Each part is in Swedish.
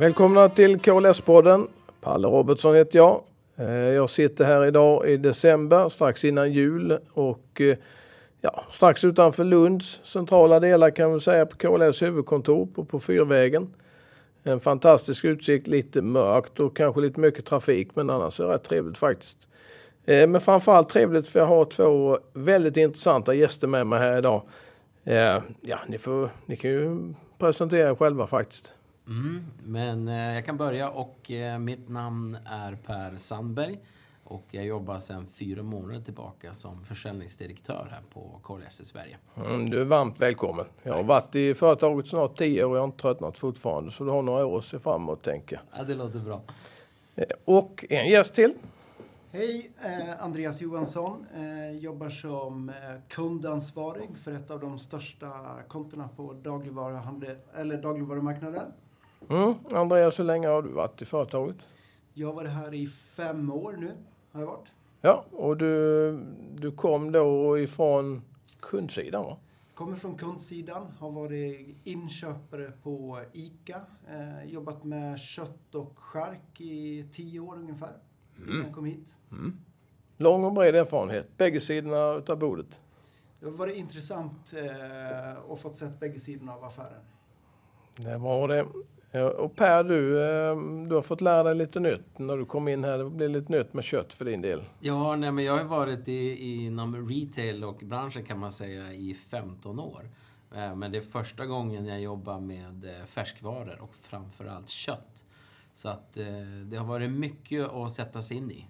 Välkomna till KLS-podden. Palle Robertsson heter jag. Eh, jag sitter här idag i december, strax innan jul och eh, ja, strax utanför Lunds centrala delar kan vi säga på KLS huvudkontor på, på Fyrvägen. En fantastisk utsikt, lite mörkt och kanske lite mycket trafik men annars är det rätt trevligt faktiskt. Eh, men framförallt trevligt för jag har två väldigt intressanta gäster med mig här idag. Ja, ni, får, ni kan ju presentera er själva faktiskt. Mm, men eh, jag kan börja och eh, mitt namn är Per Sandberg och jag jobbar sedan fyra månader tillbaka som försäljningsdirektör här på KLS i Sverige. Mm, du är varmt välkommen. Jag har varit i företaget snart tio år och jag har inte tröttnat fortfarande så du har några år att se fram emot tänker jag. Ja, det låter bra. Eh, och en gäst till. Hej, eh, Andreas Johansson. Eh, jobbar som eh, kundansvarig för ett av de största kontona på dagligvaruhandel, eller dagligvarumarknaden. Mm. Andreas, hur länge har du varit i företaget? Jag har varit här i fem år nu. Har jag varit. Ja, och du, du kom då ifrån kundsidan va? Kommer från kundsidan, har varit inköpare på ICA. Eh, jobbat med kött och skärk i tio år ungefär. Mm. Jag kom hit. Mm. Lång och bred erfarenhet, bägge sidorna utav bordet. Det har varit intressant eh, att få sett bägge sidorna av affären. Det var det. Och Per, du, ehm, du har fått lära dig lite nytt när du kom in här. Det blir lite nytt med kött för din del. Ja, nej, men jag har varit i, inom retail och branschen kan man säga i 15 år. Eh, men det är första gången jag jobbar med eh, färskvaror och framförallt kött. Så att eh, det har varit mycket att sätta sig in i.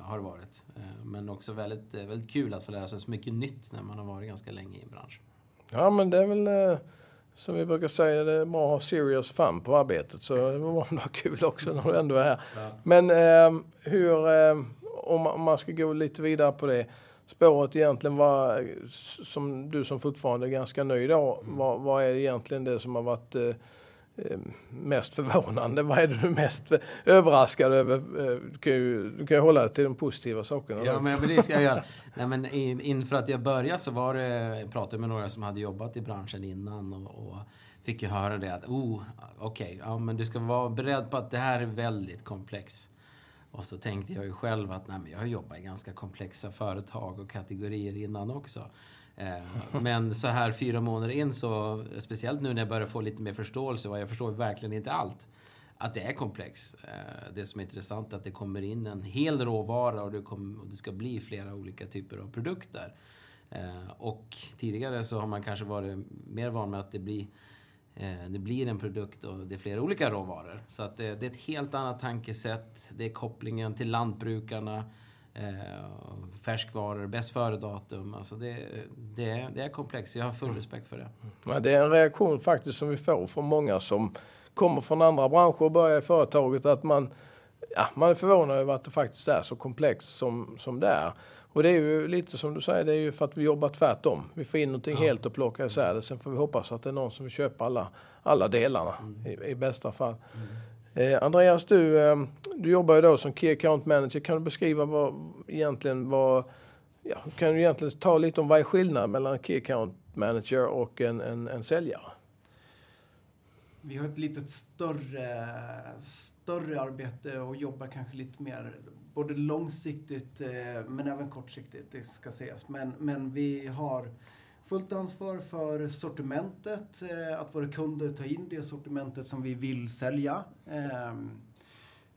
Har det varit. Men också väldigt, väldigt kul att få lära sig så mycket nytt när man har varit ganska länge i en bransch. Ja, men det är väl som vi brukar säga, det är bra att ha serious fun på arbetet. Så det var bra kul också när du ändå är här. Ja. Men eh, hur, eh, om man ska gå lite vidare på det. Spåret egentligen var, som du som fortfarande är ganska nöjd då, mm. vad, vad, är egentligen det som har varit Eh, mest förvånande? Vad är det du mest överraskad över? Eh, du kan ju, du kan ju hålla dig till de positiva sakerna. Ja, men det ska jag göra. Nej, men inför att jag började så var det, jag pratade med några som hade jobbat i branschen innan och, och fick ju höra det att, oh, okej, okay, ja, men du ska vara beredd på att det här är väldigt komplext. Och så tänkte jag ju själv att nej, men jag har jobbat i ganska komplexa företag och kategorier innan också. Eh, men så här fyra månader in så, speciellt nu när jag börjar få lite mer förståelse, och jag förstår verkligen inte allt, att det är komplext. Eh, det som är intressant är att det kommer in en hel råvara och det, kommer, och det ska bli flera olika typer av produkter. Eh, och tidigare så har man kanske varit mer van med att det blir det blir en produkt och det är flera olika råvaror. Så att det, är ett helt annat tankesätt. Det är kopplingen till lantbrukarna. Eh, färskvaror, bäst före-datum. Alltså det, det, det är komplext. Jag har full respekt för det. Ja, det är en reaktion faktiskt som vi får från många som kommer från andra branscher och börjar i företaget. Att man, ja, man är förvånad över att det faktiskt är så komplext som, som det är. Och det är ju lite som du säger, det är ju för att vi jobbar tvärtom. Vi får in någonting ja. helt och plockar isär det. Sen får vi hoppas att det är någon som vill köpa alla, alla delarna mm. i, i, bästa fall. Mm. Eh, Andreas, du, eh, du jobbar ju då som Key Account Manager. Kan du beskriva vad egentligen vad... Ja, kan du egentligen ta lite om vad är skillnaden mellan Key Account Manager och en, en, en säljare? Vi har ett lite större, större arbete och jobbar kanske lite mer både långsiktigt eh, men även kortsiktigt, det ska sägas. Men, men vi har fullt ansvar för sortimentet, eh, att våra kunder tar in det sortimentet som vi vill sälja. Ehm,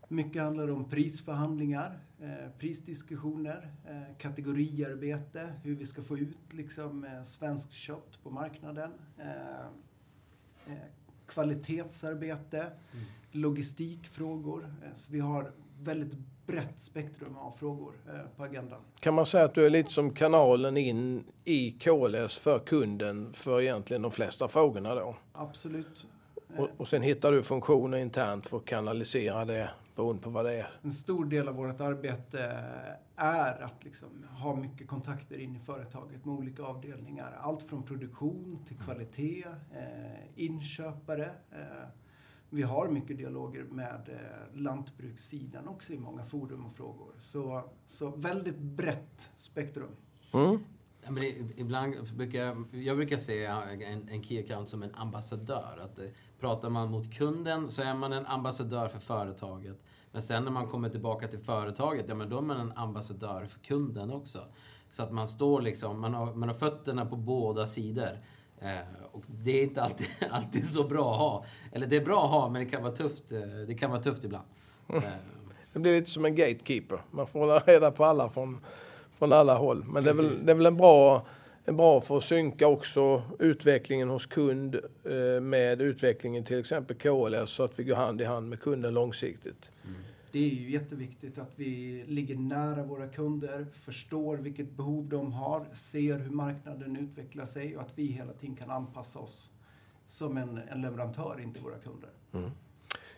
mycket handlar om prisförhandlingar, eh, prisdiskussioner, eh, kategoriarbete, hur vi ska få ut liksom svenskt kött på marknaden. Kvalitetsarbete, mm. logistikfrågor. Så vi har väldigt brett spektrum av frågor eh, på agendan. Kan man säga att du är lite som kanalen in i KLS för kunden för egentligen de flesta frågorna då? Absolut. Och, och sen hittar du funktioner internt för att kanalisera det beroende på vad det är? En stor del av vårt arbete är att liksom ha mycket kontakter in i företaget med olika avdelningar. Allt från produktion till kvalitet, eh, inköpare, eh, vi har mycket dialoger med eh, lantbrukssidan också i många forum och frågor. Så, så väldigt brett spektrum. Mm. men ibland brukar, jag brukar se en, en key account som en ambassadör. Att eh, pratar man mot kunden så är man en ambassadör för företaget. Men sen när man kommer tillbaka till företaget, ja men då är man en ambassadör för kunden också. Så att man står liksom, man har, man har fötterna på båda sidor. Eh, och det är inte alltid, alltid så bra att ha. Eller det är bra att ha, men det kan vara tufft, eh, det kan vara tufft ibland. Mm. Det blir lite som en gatekeeper. Man får hålla reda på alla från, från alla håll. Men det är, väl, det är väl en bra en bra för att synka också utvecklingen hos kund eh, med utvecklingen till exempel KLS så att vi går hand i hand med kunden långsiktigt. Det är ju jätteviktigt att vi ligger nära våra kunder, förstår vilket behov de har, ser hur marknaden utvecklar sig och att vi hela tiden kan anpassa oss som en, en leverantör in till våra kunder. Mm.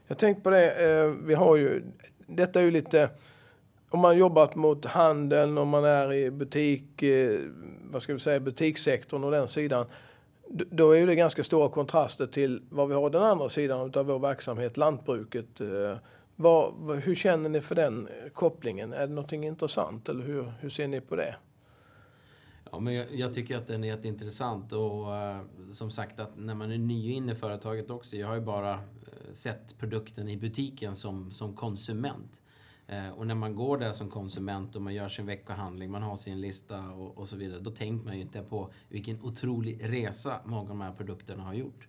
Jag tänkte på det, eh, vi har ju, detta är ju lite, om man jobbat mot handeln, om man är i butik, eh, vad ska vi säga, butikssektorn och den sidan, då är det ganska stora kontraster till vad vi har den andra sidan av vår verksamhet, lantbruket. Eh, vad, hur känner ni för den kopplingen? Är det någonting intressant eller hur, hur ser ni på det? Ja, men jag, jag, tycker att den är jätteintressant och uh, som sagt att när man är ny inne i företaget också. Jag har ju bara uh, sett produkten i butiken som, som konsument. Uh, och när man går där som konsument och man gör sin veckohandling, man har sin lista och, och så vidare. Då tänker man ju inte på vilken otrolig resa många av de här produkterna har gjort.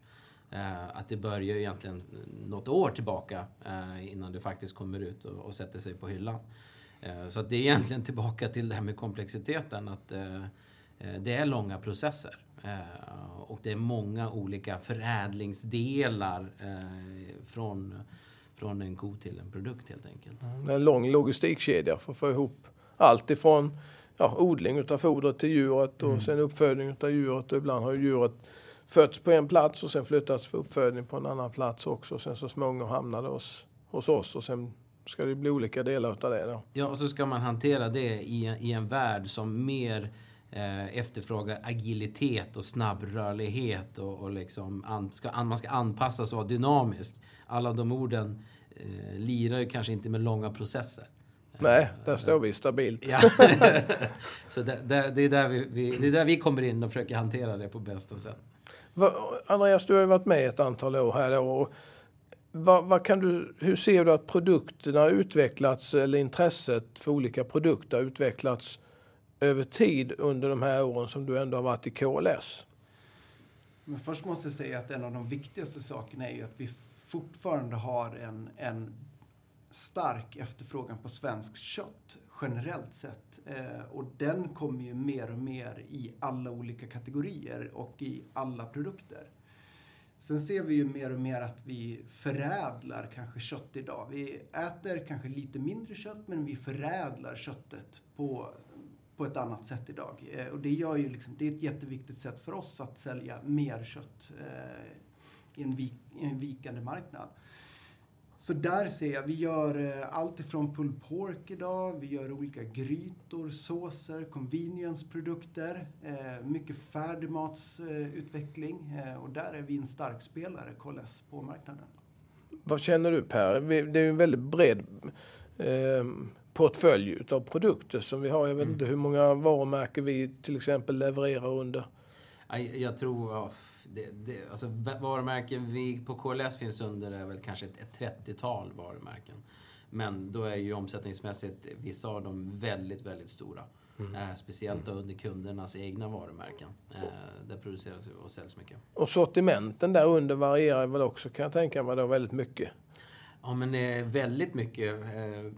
Eh, att det börjar egentligen något år tillbaka eh, innan det faktiskt kommer ut och, och sätter sig på hyllan. Eh, så att det är egentligen tillbaka till det här med komplexiteten. Att det är långa processer. Och det är många olika förädlingsdelar från, från en ko till en produkt helt enkelt. Det är en lång logistikkedja för att få ihop allt ifrån ja, odling utav fodret till djuret och mm. sen uppfödning utav djuret. Och ibland har djuret fötts på en plats och sen flyttats för uppfödning på en annan plats också. Sen så småningom hamnade hos, hos oss och sen ska det bli olika delar utav det då. Ja, och så ska man hantera det i, i en värld som mer eh, efterfrågar agilitet och snabbrörlighet och, och liksom an, ska, man ska anpassas och vara dynamisk. Alla de orden eh, lirar ju kanske inte med långa processer. Nej, där står vi stabilt. Ja. så det, det, det, är där vi, vi, det är där vi kommer in och försöker hantera det på bästa sätt. Andreas, du har ju varit med ett antal år här Och Vad, vad, kan du, hur ser du att produkterna har utvecklats eller intresset för olika produkter har utvecklats över tid under de här åren som du ändå har varit i KLS? Men först måste jag säga att en av de viktigaste sakerna är ju att vi fortfarande har en, en stark efterfrågan på svenskt kött generellt sett. Eh, och den kommer ju mer och mer i alla olika kategorier och i alla produkter. Sen ser vi ju mer och mer att vi förädlar kanske kött idag. Vi äter kanske lite mindre kött men vi förädlar köttet på, på ett annat sätt idag. Eh, och det gör ju liksom, det är ett jätteviktigt sätt för oss att sälja mer kött eh, i, en vik, i en vikande marknad. Så där ser jag, vi gör eh, allt ifrån pulled pork idag, vi gör olika grytor, såser, convenience-produkter, eh, mycket färdigmatsutveckling eh, och där är vi en stark spelare, KLS, på marknaden. Vad känner du Per? Det är ju en väldigt bred eh, portfölj av produkter som vi har. Jag vet mm. inte hur många varumärken vi till exempel levererar under. Jag tror, ja, det, det, alltså varumärken vi på KLS finns under är väl kanske ett, ett 30-tal varumärken. Men då är ju omsättningsmässigt vissa av dem väldigt, väldigt stora. Mm. Eh, speciellt under kundernas egna varumärken. Eh, där produceras och säljs mycket. Och sortimenten där under varierar väl också kan jag tänka mig då väldigt mycket? Ja men eh, väldigt mycket. Eh,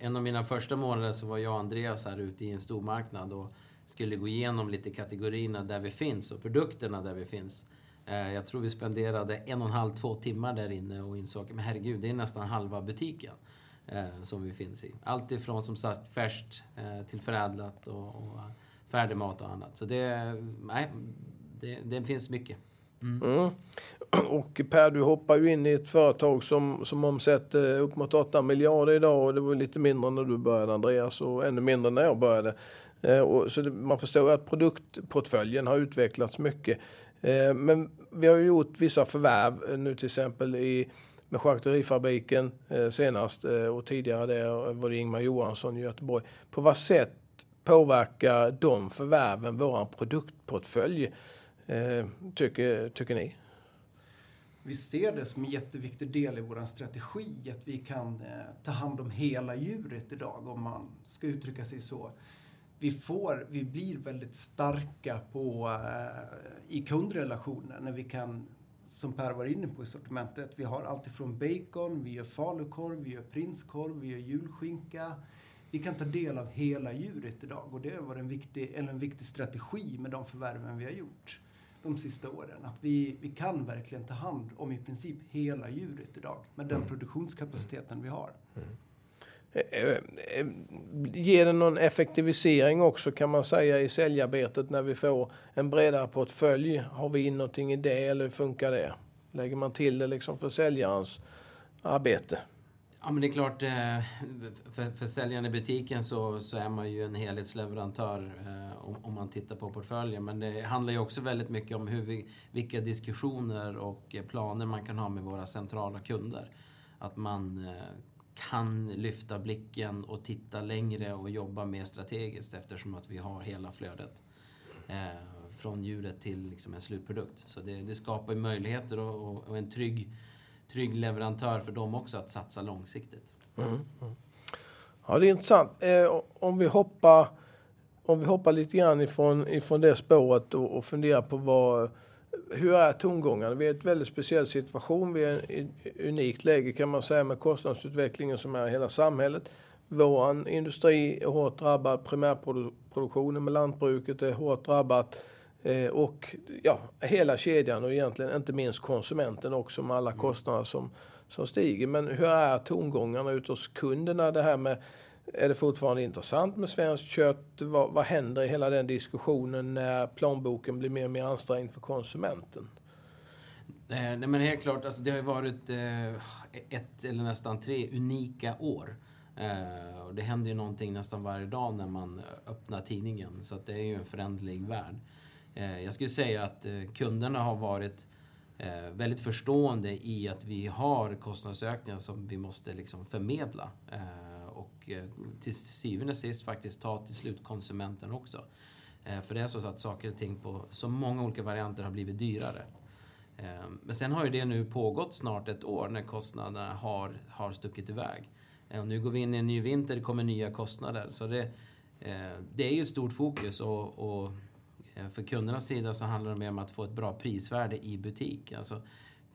en av mina första månader så var jag och Andreas här ute i en stormarknad och skulle gå igenom lite kategorierna där vi finns och produkterna där vi finns. Eh, jag tror vi spenderade en och en halv, två timmar där inne och insåg att herregud, det är nästan halva butiken eh, som vi finns i. Allt ifrån som sagt färskt eh, till förädlat och, och färdigmat och annat. Så det, nej, det, det finns mycket. Mm. Mm. Och Per, du hoppar ju in i ett företag som, som omsätter upp mot 8 miljarder idag och det var lite mindre när du började Andreas och ännu mindre när jag började. Eh, och så man förstår att produktportföljen har utvecklats mycket. Eh, men vi har gjort vissa förvärv eh, nu till exempel i med charkuterifabriken eh, senast och tidigare där var det Ingmar Johansson i Göteborg. På vad sätt påverkar de förvärven vår produktportfölj, eh, tycker, tycker ni? Vi ser det som en jätteviktig del i vår strategi att vi kan eh, ta hand om hela djuret idag om man ska uttrycka sig så. Vi, får, vi blir väldigt starka på, eh, i kundrelationer när vi kan, som Per var inne på i sortimentet, vi har alltifrån bacon, vi gör falukorv, vi gör prinskorv, vi gör julskinka. Vi kan ta del av hela djuret idag och det har varit en viktig, eller en viktig strategi med de förvärven vi har gjort de sista åren. Att vi, vi kan verkligen ta hand om i princip hela djuret idag med den mm. produktionskapaciteten vi har. Mm. Ger det någon effektivisering också kan man säga i säljarbetet när vi får en bredare portfölj? Har vi in någonting i det eller hur funkar det? Lägger man till det liksom för säljarens arbete? Ja, men det är klart, eh, för, för säljaren i butiken så, så är man ju en helhetsleverantör eh, om, om man tittar på portföljen. Men det handlar ju också väldigt mycket om hur vi, vilka diskussioner och eh, planer man kan ha med våra centrala kunder. Att man kan lyfta blicken och titta längre och jobba mer strategiskt eftersom att vi har hela flödet. Eh, från djuret till liksom en slutprodukt. Så det, det skapar möjligheter och, och, en trygg, trygg leverantör för dem också att satsa långsiktigt. Mm. Mm. Ja, det är intressant. Eh, om vi hoppar om vi hoppar lite grann ifrån, ifrån det spåret och, och funderar på vad hur är tongångarna? Vi är i en väldigt speciell situation. Vi är i ett unikt läge kan man säga med kostnadsutvecklingen som är i hela samhället. Vår industri är hårt drabbad, primärproduktionen med lantbruket är hårt drabbat eh, och ja, hela kedjan och egentligen inte minst konsumenten också med alla kostnader som, som stiger. Men hur är tongångarna ute hos kunderna? Det här med är det fortfarande intressant med svenskt kött? Vad, vad händer i hela den diskussionen när plånboken blir mer och mer ansträngd för konsumenten? Eh, nej, men helt klart, alltså det har ju varit eh, ett eller nästan tre unika år. Eh, och det händer ju någonting nästan varje dag när man öppnar tidningen. Så att det är ju en förändlig värld. Jag skulle säga att kunderna har varit väldigt förstående i att vi har kostnadsökningar som vi måste liksom förmedla och eh, till syvende och sist faktiskt ta till slutkonsumenten också. Eh, för det är så att saker och ting på så många olika varianter har blivit dyrare. Eh, men sen har ju det nu pågått snart ett år när kostnaderna har, har stuckit iväg. Och nu går vi in i en ny vinter, det kommer nya kostnader. Så det, det är ju stort fokus och, och för kundernas sida så handlar det mer om att få ett bra prisvärde i butik. Alltså,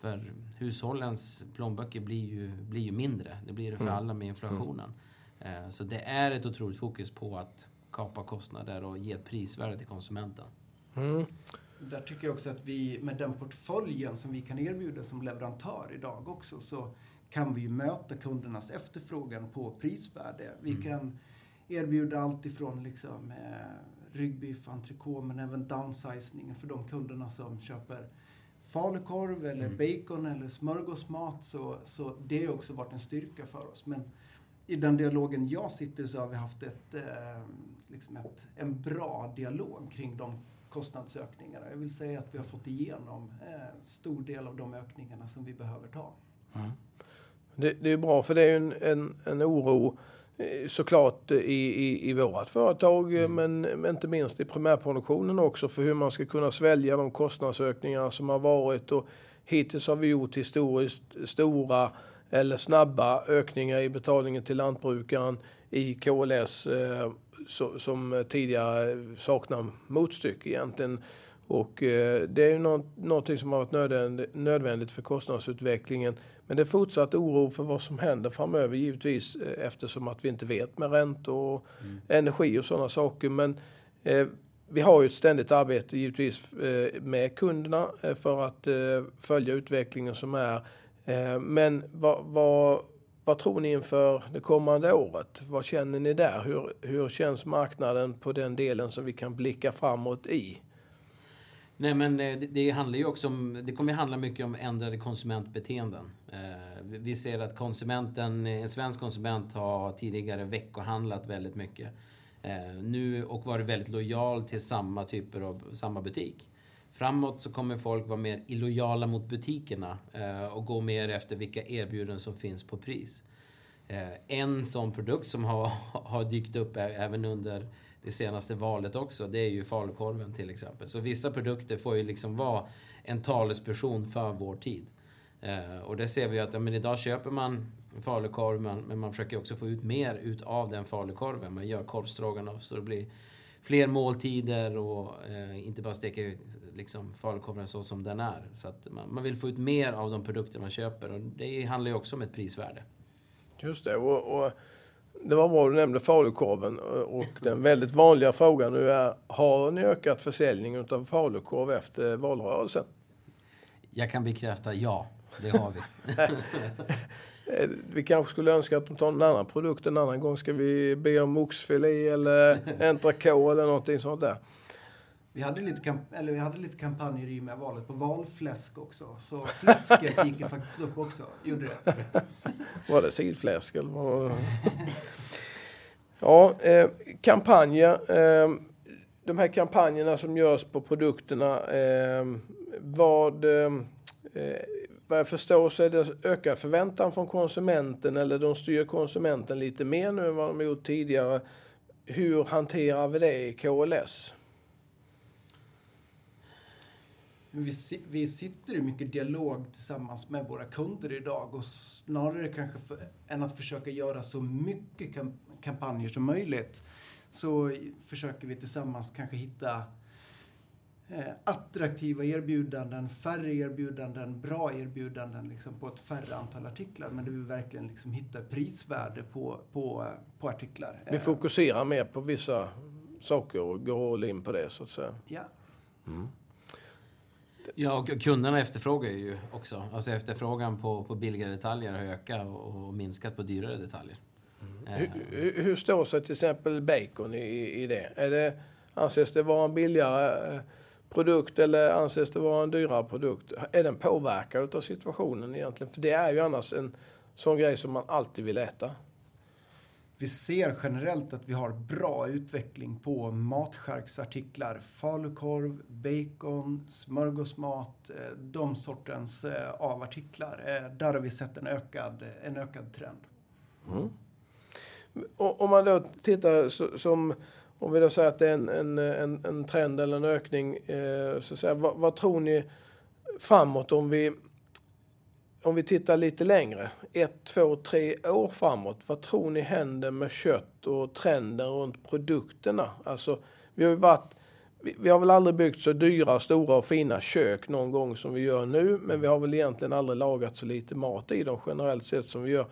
för hushållens plånböcker blir ju, blir ju mindre. Det blir det för mm. alla med inflationen. Mm. Eh, så det är ett otroligt fokus på att kapa kostnader och ge ett prisvärde till konsumenten. Mm. Där tycker jag också att vi med den portföljen som vi kan erbjuda som leverantör idag också så kan vi möta kundernas efterfrågan på prisvärde. Vi mm. kan erbjuda allt ifrån liksom, eh, ryggbiff, entrecote men även downsizningen för de kunderna som köper falukorv eller mm. bacon eller smörgåsmat. Så, så det har också varit en styrka för oss. Men i den dialogen jag sitter så har vi haft ett, eh, liksom ett, en bra dialog kring de kostnadsökningarna. Jag vill säga att vi har fått igenom eh, stor del av de ökningarna som vi behöver ta. Mm. Det, det, är bra för det är en, en, en oro eh, såklart i, i, i vårt företag mm. men, men inte minst i primärproduktionen också för hur man ska kunna svälja de kostnadsökningar som har varit och hittills har vi gjort historiskt stora eller snabba ökningar i betalningen till lantbrukaren i KLS eh, so, som tidigare saknar motstycke egentligen. Och eh, det är ju något, någonting som har varit nödvändigt, nödvändigt för kostnadsutvecklingen. Men det är fortsatt oro för vad som händer framöver givetvis eh, eftersom att vi inte vet med räntor och mm. energi och sådana saker. Men vi har ju ett ständigt arbete givetvis med kunderna för att följa utvecklingen som är Eh, men vad, vad, vad, tror ni inför det kommande året? Vad känner ni där? Hur, hur känns marknaden på den delen som vi kan blicka framåt i? Nej, men eh, det, det, handlar ju också om, det kommer handla mycket om ändrade konsumentbeteenden. Eh, vi ser att konsumenten, en svensk konsument har tidigare veckohandlat väldigt mycket. Nu och varit väldigt lojal till samma typer av, samma butik. Framåt så kommer folk vara mer illojala mot butikerna eh, och gå mer efter vilka erbjudanden som finns på pris. Eh, en sån produkt som har, har dykt upp även under det senaste valet också, det är ju falukorven till exempel. Så vissa produkter får ju liksom vara en talesperson för vår tid. Eh, och det ser vi att ja, men idag köper man falukorv, men man försöker också få ut mer utav den falukorven. Man gör korvstroganoff så det blir fler måltider och eh, inte bara steker liksom, falukorven så som den är. Så att man, man, vill få ut mer av de produkter man köper och det handlar ju också om ett prisvärde. Just det. Och, och det var bra du nämnde falukorven och den väldigt vanliga frågan nu är har ni ökat försäljningen av falukorv efter valrörelsen? Jag kan bekräfta ja, det har vi. vi kanske skulle önska att de tar en annan produkt en annan gång. Ska vi be om oxfilé eller entrecôte eller någonting sånt där? Vi hade lite, eller vi hade lite kampanjer i med valet på valfläsk också. Så fläsket gick ju faktiskt upp också. Gjorde det. Var det sidfläsk eller vad? Ja, eh, kampanjer. Eh, de här kampanjerna som görs på produkterna. Eh, vad, eh, vad jag förstår så är det ökad förväntan från konsumenten eller de styr konsumenten lite mer nu än vad de gjort tidigare. Hur hanterar vi det i KLS? vi, vi sitter i mycket dialog tillsammans med våra kunder idag och snarare kanske för, än att försöka göra så mycket kampanjer som möjligt så försöker vi tillsammans kanske hitta eh, attraktiva erbjudanden, färre erbjudanden, bra erbjudanden liksom, på ett färre antal artiklar. Men där vi verkligen liksom hittar prisvärde på, på, på artiklar. Vi fokuserar mer på vissa saker och går all in på det så att säga. Ja. Mm. Ja, och kunderna efterfrågar ju också. Alltså efterfrågan på, på billigare detaljer har ökat och, och minskat på dyrare detaljer. Mm. Uh. Hur, hur står sig till exempel bacon i, i det? Är det? Anses det vara en billigare eh, produkt eller anses det vara en dyrare produkt? Är den påverkad av situationen egentligen? För det är ju annars en sån grej som man alltid vill äta vi ser generellt att vi har bra utveckling på matskärksartiklar. Falukorv, bacon, smörgåsmat, eh, de sortens eh, av artiklar. Eh, där har vi sett en ökad, en ökad trend. Mm. Om man då tittar som, om vi då säger att det är en, en, en, en trend eller en ökning, eh, så säga, vad, vad tror ni framåt om vi om vi tittar lite längre, ett, två, tre år framåt, vad tror ni händer med kött och trenden runt produkterna? Alltså, vi har ju varit, vi har väl aldrig byggt så dyra, stora och fina kök någon gång som vi gör nu, men vi har väl egentligen aldrig lagat så lite mat i dem generellt sett som vi gör.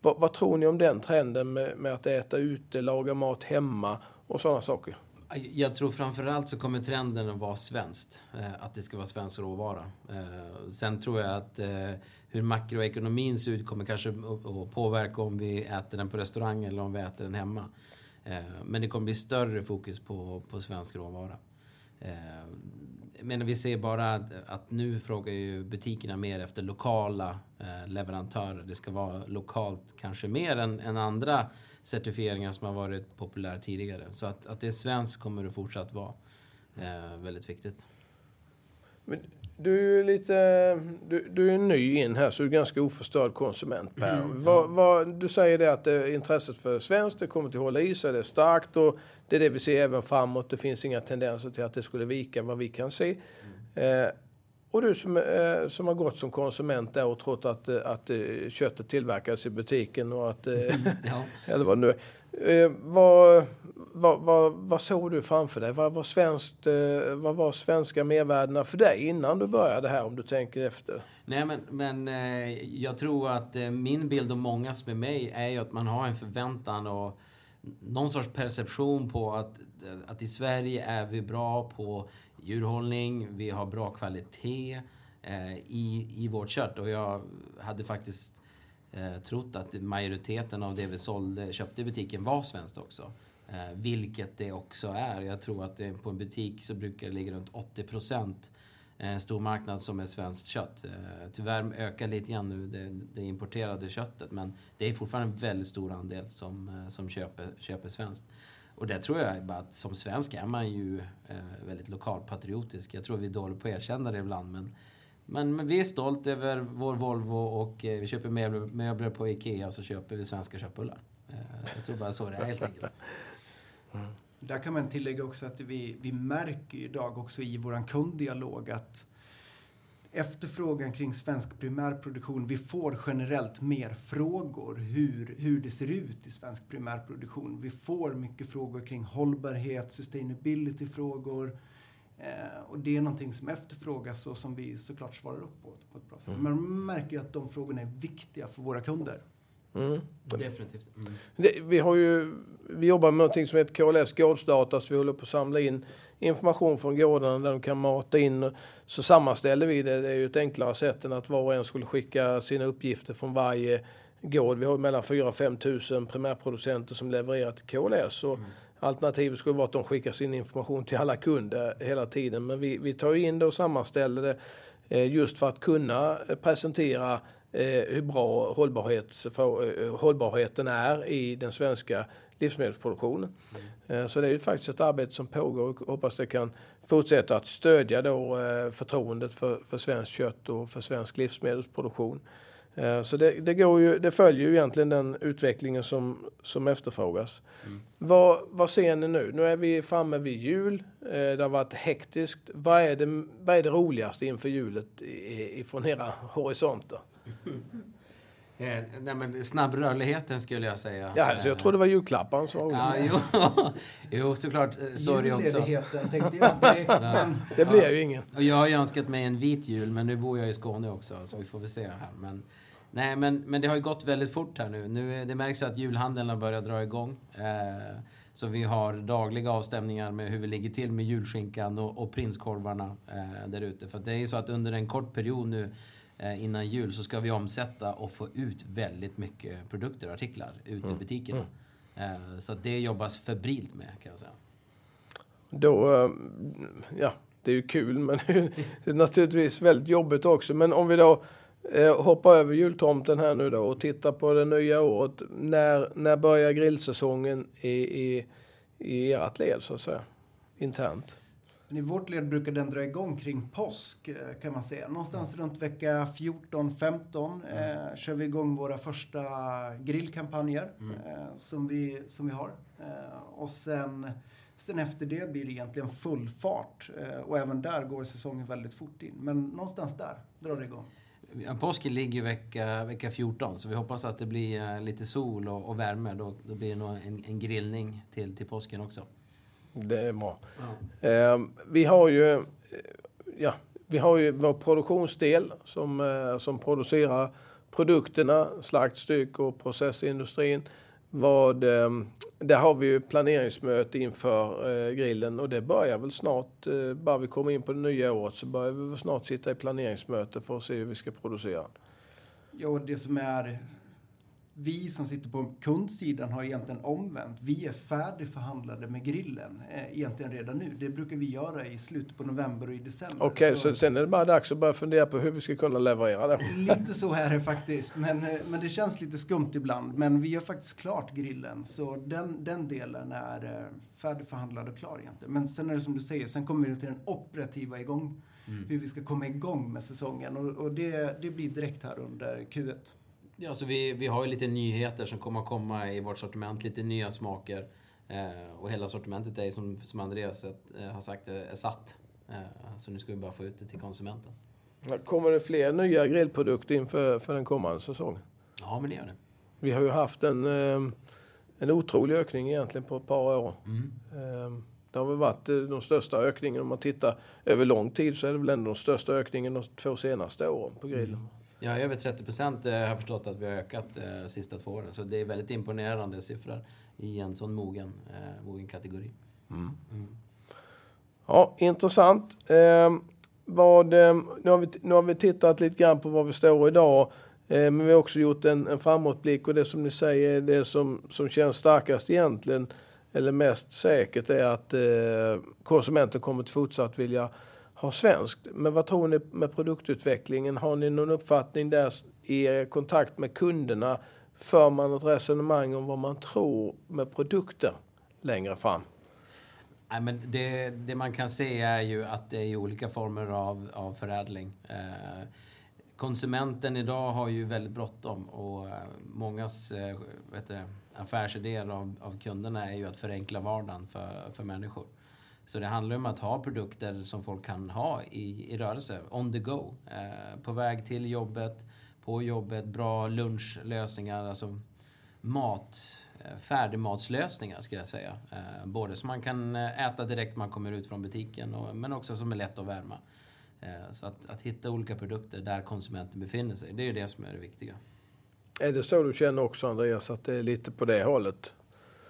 Vad, vad tror ni om den trenden med, med att äta ute, laga mat hemma och sådana saker? Jag tror framförallt så kommer trenden att vara svenskt. Eh, att det ska vara svensk råvara. Eh, sen tror jag att eh, hur makroekonomin ser ut kommer kanske att påverka om vi äter den på restaurang eller om vi äter den hemma. Men det kommer bli större fokus på, på svensk råvara. Men vi ser bara att, att, nu frågar ju butikerna mer efter lokala leverantörer. Det ska vara lokalt kanske mer än, än andra certifieringar som har varit populära tidigare. Så att, att det är svenskt kommer det fortsatt vara eh, väldigt viktigt. Men du är lite du, du är ny in här så du är ganska oförstörd konsument Per. Mm. Vad, vad, du säger det att det, intresset för svenskt det kommer att hålla i sig, det är starkt och det är det vi ser även framåt. Det finns inga tendenser till att det skulle vika vad vi kan se. Mm. Eh, och du som, eh, som har gått som konsument där och trott att, eh, att eh, köttet tillverkas i butiken och att... Eh, ja. eller vad nu eh, vad, vad, vad, vad såg du framför dig? Vad var, svenskt, eh, vad var svenska mervärdena för dig innan du började här om du tänker efter? Nej men, men jag tror att min bild och mångas med mig är ju att man har en förväntan och någon sorts perception på att, att i Sverige är vi bra på djurhållning, vi har bra kvalitet eh, i, i vårt kött. Och jag hade faktiskt eh, trott att majoriteten av det vi sålde, köpte i butiken var svenskt också. Eh, vilket det också är. Jag tror att det, på en butik så brukar det ligga runt 80 procent en stor marknad som är svenskt kött. Eh, tyvärr ökar lite grann nu det, det importerade köttet men det är fortfarande en väldigt stor andel som, eh, som köper, köper svenskt. Och det tror jag bara att som svensk är man ju eh, väldigt lokalpatriotisk. Jag tror vi är dåliga på att erkänna det ibland men Men, men vi är stolta över vår Volvo och eh, vi köper möbler, möbler på Ikea och så köper vi svenska köttbullar. Eh, jag tror bara så det är helt enkelt. Mm. Där kan man tillägga också att vi, vi märker idag också i vår kunddialog att efterfrågan kring svensk primärproduktion, vi får generellt mer frågor hur, hur det ser ut i svensk primärproduktion. Vi får mycket frågor kring hållbarhet, sustainability-frågor. Eh, och det är någonting som efterfrågas och som vi såklart svarar upp på på ett bra sätt. Mm. Man märker att de frågorna är viktiga för våra kunder. Mm. Definitivt. Mm. Det, vi, har ju, vi jobbar med någonting som heter KLS gårdsdata, så vi håller på att samla in information från gårdarna där de kan mata in. Så sammanställer vi det. Det är ju ett enklare sätt än att var och en skulle skicka sina uppgifter från varje gård. Vi har mellan 4 och 5 000 primärproducenter som levererar till KLS. Och Alternativet skulle vara att de skickar sin information till alla kunder hela tiden. Men vi, vi tar in det och sammanställer det eh, just för att kunna presentera hur bra hållbarhets, för, eh, hållbarheten är i den svenska livsmedelsproduktionen. Eh, Så det är ju faktiskt ett arbete som pågår och hoppas det kan fortsätta att stödja då eh, förtroendet för, för svenskt kött och för svensk livsmedelsproduktion. Eh, Så det, det, ju, det följer ju egentligen den utvecklingen som, som efterfrågas. Vad, vad ser ni nu? Nu är vi framme vid jul. Eh, Det har varit hektiskt. Vad är det, vad är det roligaste inför julet ifrån era horisonter? Eh, nej, men snabbrörligheten skulle jag säga. Ja, alltså jag tror det var julklapparna som var Ja, jo, jo, såklart. eh, Så är det ju också. Julledigheten tänkte jag direkt. Det blir ju ingen. Och jag har ju önskat mig en vit jul, men nu bor jag i Skåne också, så vi får väl se här. Men, nej, men, men det har ju gått väldigt fort här nu. nu är- det märks att julhandeln har börjat dra igång. Eh, så vi har dagliga avstämningar med hur vi ligger till med julskinkan och, och prinskorvarna eh, där ute. För det är ju så att under en kort period nu innan jul så ska vi omsätta och få ut väldigt mycket produkter och artiklar ut i butikerna. Eh, så det jobbas febrilt med kan jag säga. Då, eh, ja, det är ju kul men det är naturligtvis väldigt jobbigt också. Men om vi då eh, hoppar över jultomten här nu då och tittar på det nya året. När, när börjar grillsäsongen i, i, i ert led så att säga? Internt. Men I vårt led brukar den dra igång kring påsk eh, kan man säga. Någonstans runt vecka 14-15 eh, kör vi igång våra första grillkampanjer eh, som, vi, som vi har. Eh, och sen, sen efter det blir det egentligen full fart. Eh, och även där går säsongen väldigt fort in. Men någonstans där drar det igång. Ja, Påsken ligger ju vecka, vecka 14, så vi hoppas att det blir eh, lite sol och, och värme. Då, då blir det nog en, en grillning till, till påsken också. Det är bra. Eh, vi har ju eh, ja, vi har ju vår produktionsdel som, eh, som producerar produkterna, slaktstyck och processindustrin. Vad, eh, där har vi ju planeringsmöte inför grillen och det börjar väl snart, bara vi kommer in på det nya året så börjar vi snart sitta i planeringsmöte för att se hur vi ska producera. Ja, och det som är... Vi som sitter på kundsidan har egentligen omvänt. Vi är färdigförhandlade med grillen eh, egentligen redan nu. Det brukar vi göra i slutet på november och i december. Okej, så sen är det bara dags att börja fundera på hur vi ska kunna leverera det. Lite så är det faktiskt. Men, eh, men det känns lite skumt ibland. Men vi har faktiskt klart grillen. Så den, den delen är eh, färdigförhandlad och klar egentligen. Men sen är det som du säger, sen kommer vi till den operativa igång. Hur vi ska komma igång med säsongen. Och, och det, det blir direkt här under Q1. Ja, så vi, vi har ju lite nyheter som kommer att komma i vårt sortiment, lite nya smaker. Eh, och hela sortimentet är som, som Andreas eh, har sagt, eh, är satt. Eh, så nu ska vi bara få ut det till konsumenten. Kommer det fler nya grillprodukter inför för den kommande säsongen? Ja, men det gör det. Vi har ju haft en, eh, en otrolig ökning egentligen på ett par år. Mm. Eh, Det har väl varit de största ökningen om man tittar över lång tid så är det väl ändå den största ökningen de två senaste åren på grillen. Ja, över 30 procent har jag förstått att vi har ökat de sista två åren. Så det är väldigt imponerande siffror i en sån mogen, eh, mogen kategori. Ja, intressant. Eh, vad, eh, nu, har vi, nu har vi tittat lite grann på var vi står idag. Eh, men vi har också gjort en, en framåtblick och det som ni säger, det som, som känns starkast egentligen, eller mest säkert, är att eh, konsumenten kommer att fortsatt vilja har svenskt. Men vad tror ni med produktutvecklingen? Har ni någon uppfattning där i er kontakt med kunderna? För man ett resonemang om vad man tror med produkter längre fram? Nej, men det, det man kan se är ju att det är olika former av, av förädling. Eh, konsumenten idag har ju väldigt bråttom och eh, mångas eh, vet du, affärsidéer av, av kunderna är ju att förenkla vardagen för, för människor. Så det handlar om att ha produkter som folk kan ha i, i rörelse, on the go. Eh, på väg till jobbet, på jobbet, bra lunchlösningar, alltså mat, eh, färdigmatslösningar ska jag säga. Eh, både som man kan eh, äta direkt när man kommer ut från butiken, och, men också som är lätt att värma. Eh, så att, att hitta olika produkter där konsumenten befinner sig, det är ju det som är det viktiga. Är det så du känner också Andreas, att det är lite på det hållet?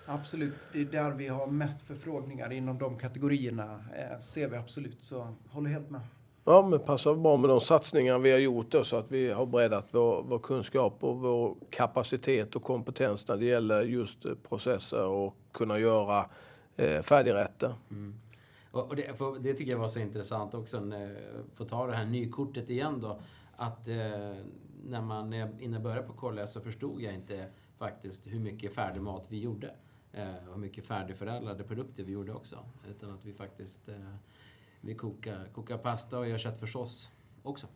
Absolut. Det är där vi har mest förfrågningar inom de kategorierna. Eh, ser vi absolut. Så håller helt med. Ja, men passar bra med de satsningar vi har gjort då, så att vi har breddat vår, vår kunskap och vår kapacitet och kompetens när det gäller just eh, processer och kunna göra eh, färdigrätter. Mm. Och, det, för, det, tycker jag var så intressant också, när, att ta det här nykortet igen då, att eh, när man, innan jag började på KLS så förstod jag inte faktiskt hur mycket färdig mat vi gjorde. Eh, och hur mycket färdigförädlade produkter vi gjorde också. Utan att vi faktiskt eh, vi kokar, kokar pasta och gör köttfärssås också.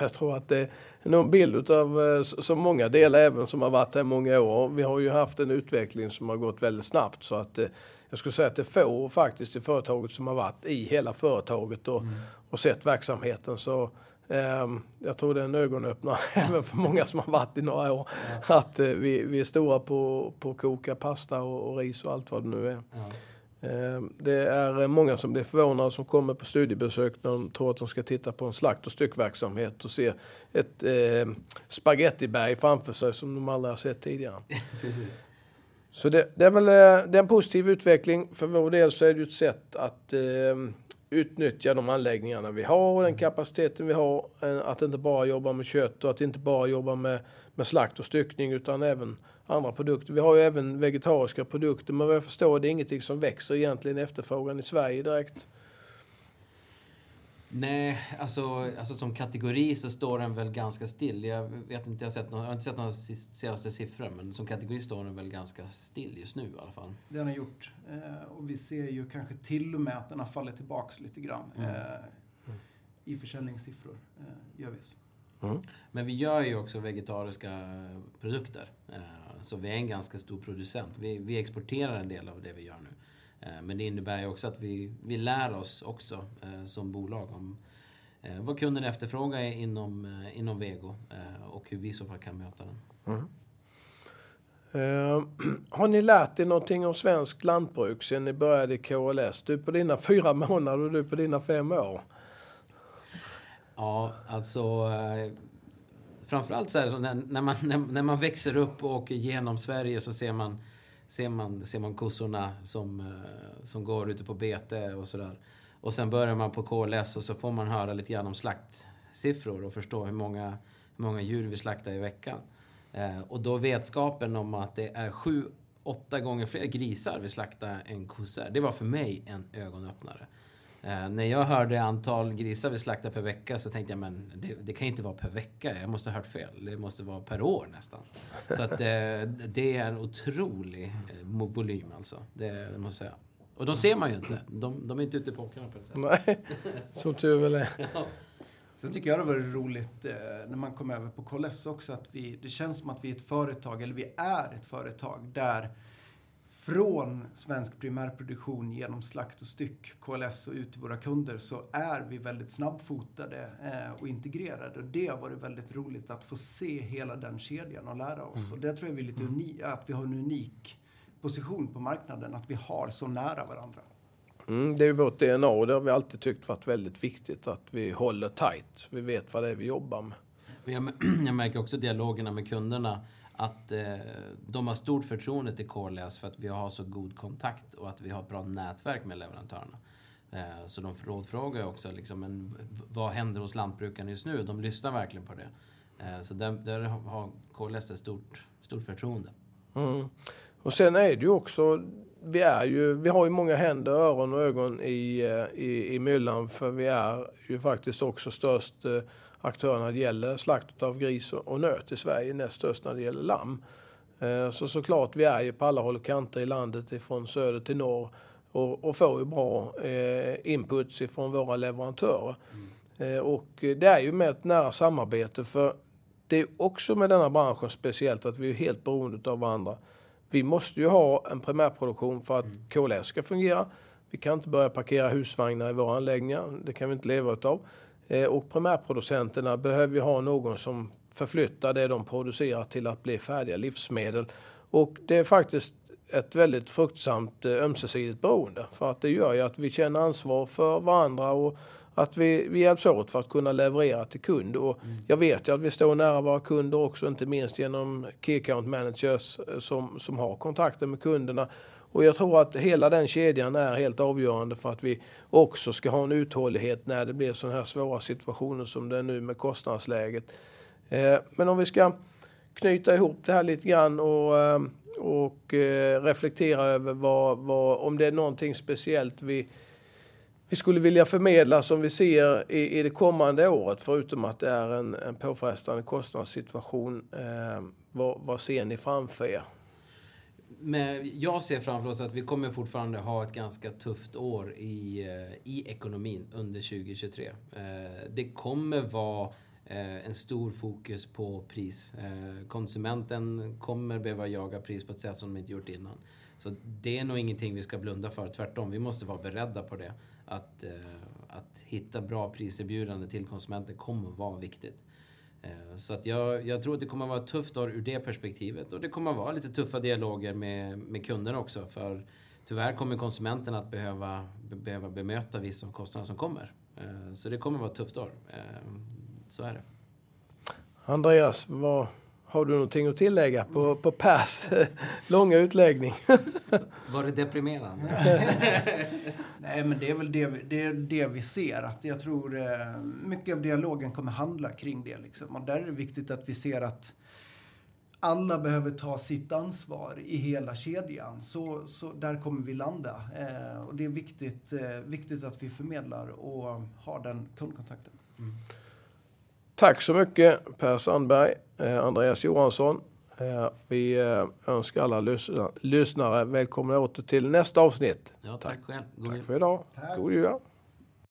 Jag tror att det är en bild av eh, så många delar även som har varit här många år. Vi har ju haft en utveckling som har gått väldigt snabbt så att jag skulle säga att det är få faktiskt i företaget som har varit i hela företaget och, mm. och sett verksamheten. Så jag tror det är en ögonöppnare även för många som har varit i några år. Ja. Att eh, vi, vi är stora på, på att koka pasta och, och, ris och allt vad det nu är. Ja. Ehm, det är många som blir förvånade som kommer på studiebesök när de tror att de ska titta på en slakt och styckverksamhet och se ett eh, spagettiberg framför sig som de aldrig har sett tidigare. Så det, det, är väl eh, det är en positiv utveckling. För vår del så är det ett sätt att eh, utnyttja de anläggningarna vi har och den kapaciteten vi har. Eh, att inte bara jobba med kött och att inte bara jobba med, med slakt och styckning utan även andra produkter. Vi har ju även vegetariska produkter men vad jag förstår det är ingenting som växer egentligen efterfrågan i Sverige direkt. Nej, alltså, alltså som kategori så står den väl ganska still. Jag vet inte, jag har, sett någon, jag har inte sett några senaste siffror, men som kategori står den väl ganska still just nu i alla fall. Det har den gjort. Eh, och vi ser ju kanske till och med att den har fallit tillbaks lite grann. Mm. Eh, I försäljningssiffror eh, gör vi så. Mm. Men vi gör ju också vegetariska produkter. Eh, så vi är en ganska stor producent. Vi, vi exporterar en del av det vi gör nu. Eh, men det innebär ju också att vi, vi lär oss också eh, som bolag om eh, vad kunden efterfrågar inom, inom Vego och hur vi i så fall kan möta den. Mm. Uh, har ni lärt er någonting om svensk lantbruk sedan ni började i KLS? Du på dina fyra månader och du på dina fem år. Ja, alltså... Framförallt så är det så när, när, man, när, när man växer upp och åker genom Sverige så ser man ser man, ser man kossorna som, eh, som går ute på bete och sådär. Och sen börjar man på KLS och så får man höra lite grann om slaktsiffror och förstå hur många, hur många djur vi slaktar i veckan. Eh, och då vetskapen om att det är sju, åtta gånger fler grisar vi slaktar än kossor. Det var för mig en ögonöppnare. Eh, när jag hörde antal grisar vi slaktar per vecka så tänkte jag men det, det, kan inte vara per vecka. Jag måste ha hört fel. Det måste vara per år nästan. Så att eh, det är en otrolig eh, volym alltså. Det, det måste jag säga. Och de ser man ju inte. De, de är inte ute på åkrarna på det sättet. Nej, som tur väl är. Sen tycker jag det var roligt eh, när man kom över på KLS också att vi, det känns som att vi är ett företag, eller vi är ett företag där från svensk primärproduktion genom slakt och styck, KLS och ut till våra kunder så är vi väldigt snabbfotade eh, och integrerade. Och det har varit väldigt roligt att få se hela den kedjan och lära oss. Mm. Och det tror jag vi är lite mm. unik, att vi har en unik position på marknaden, att vi har så nära varandra. Mm, det är vårt DNA och det har vi alltid tyckt varit väldigt viktigt att vi håller tight. Vi vet vad det är vi jobbar med. Jag märker också dialogerna med kunderna att eh, de har stort förtroende till Corleas för att vi har så god kontakt och att vi har ett bra nätverk med leverantörerna. Eh, så de rådfrågar också liksom, men, vad händer hos lantbrukarna just nu? De lyssnar verkligen på det. Eh, så där, där, har Corleas ett stort, stort förtroende. Mm. Och sen är det ju också, vi, är ju, vi har ju många händer, öron och ögon i, eh, i, i myllan för vi är ju faktiskt också störst eh, aktör när det gäller slakt av gris och nöt i Sverige, näst störst när det gäller lamm. Eh, så såklart, vi är ju på alla håll och kanter i landet ifrån söder till norr och, och får ju bra eh, inputs ifrån våra leverantörer. Eh, och det är ju med ett nära samarbete för det är också med denna branschen speciellt att vi är helt beroende av varandra. Vi måste ju ha en primärproduktion för att mm. KLS ska fungera. Vi kan inte börja parkera husvagnar i våra anläggningar. Det kan vi inte leva utav. Eh, och primärproducenterna behöver ju ha någon som förflyttar det de producerar till att bli färdiga livsmedel. Och det är faktiskt ett väldigt fruktsamt eh, ömsesidigt beroende. För att det gör ju att vi känner ansvar för varandra och att vi, vi hjälps åt för att kunna leverera till kund. Och mm. Jag vet ju att vi står nära våra kunder också, inte minst genom Key Account Managers eh, som, som har kontakter med kunderna. Och jag tror att hela den kedjan är helt avgörande för att vi också ska ha en uthållighet när det blir sådana här svåra situationer som det är nu med kostnadsläget. Eh, men om vi ska knyta ihop det här lite grann och, eh, och eh, reflektera över vad, vad, om det är någonting speciellt vi, vi skulle vilja förmedla som vi ser i, i det kommande året, förutom att det är en, en påfrestande kostnadssituation. Vad, vad ser ni framför er? Men jag ser framför oss att vi kommer fortfarande ha ett ganska tufft år i, eh, i ekonomin under 2023. Eh, det kommer vara eh, en stor fokus på pris. Konsumenten kommer behöva jaga pris på ett sätt som de inte gjort innan. Så det är nog ingenting vi ska blunda för. Tvärtom, vi måste vara beredda på det. Att, att hitta bra priserbjudande till konsumenten kommer vara viktigt. Eh, så att jag, jag tror att det kommer att vara ett tufft år ur det perspektivet. Och det kommer att vara lite tuffa dialoger med, med kunderna också. För tyvärr kommer konsumenten att behöva, behöva bemöta vissa av kostnaderna som kommer. Eh, så det kommer att vara ett tufft år. Eh, så är det. Andreas, vad, har du någonting att tillägga på, på Pers långa utläggning? Var det deprimerande? Nej, men det är väl det, det, är det vi ser. Att jag tror eh, mycket av dialogen kommer handla kring det. Liksom. Och där är det viktigt att vi ser att alla behöver ta sitt ansvar i hela kedjan. Så, så där kommer vi landa. Eh, och det är viktigt, eh, viktigt att vi förmedlar och har den kundkontakten. Mm. Tack så mycket Per Sandberg, eh, Andreas Johansson. Eh, vi eh, önskar alla lyssnare välkomna åter till nästa avsnitt. Ja, tack, tack själv. God tack för idag. Tack. God jul.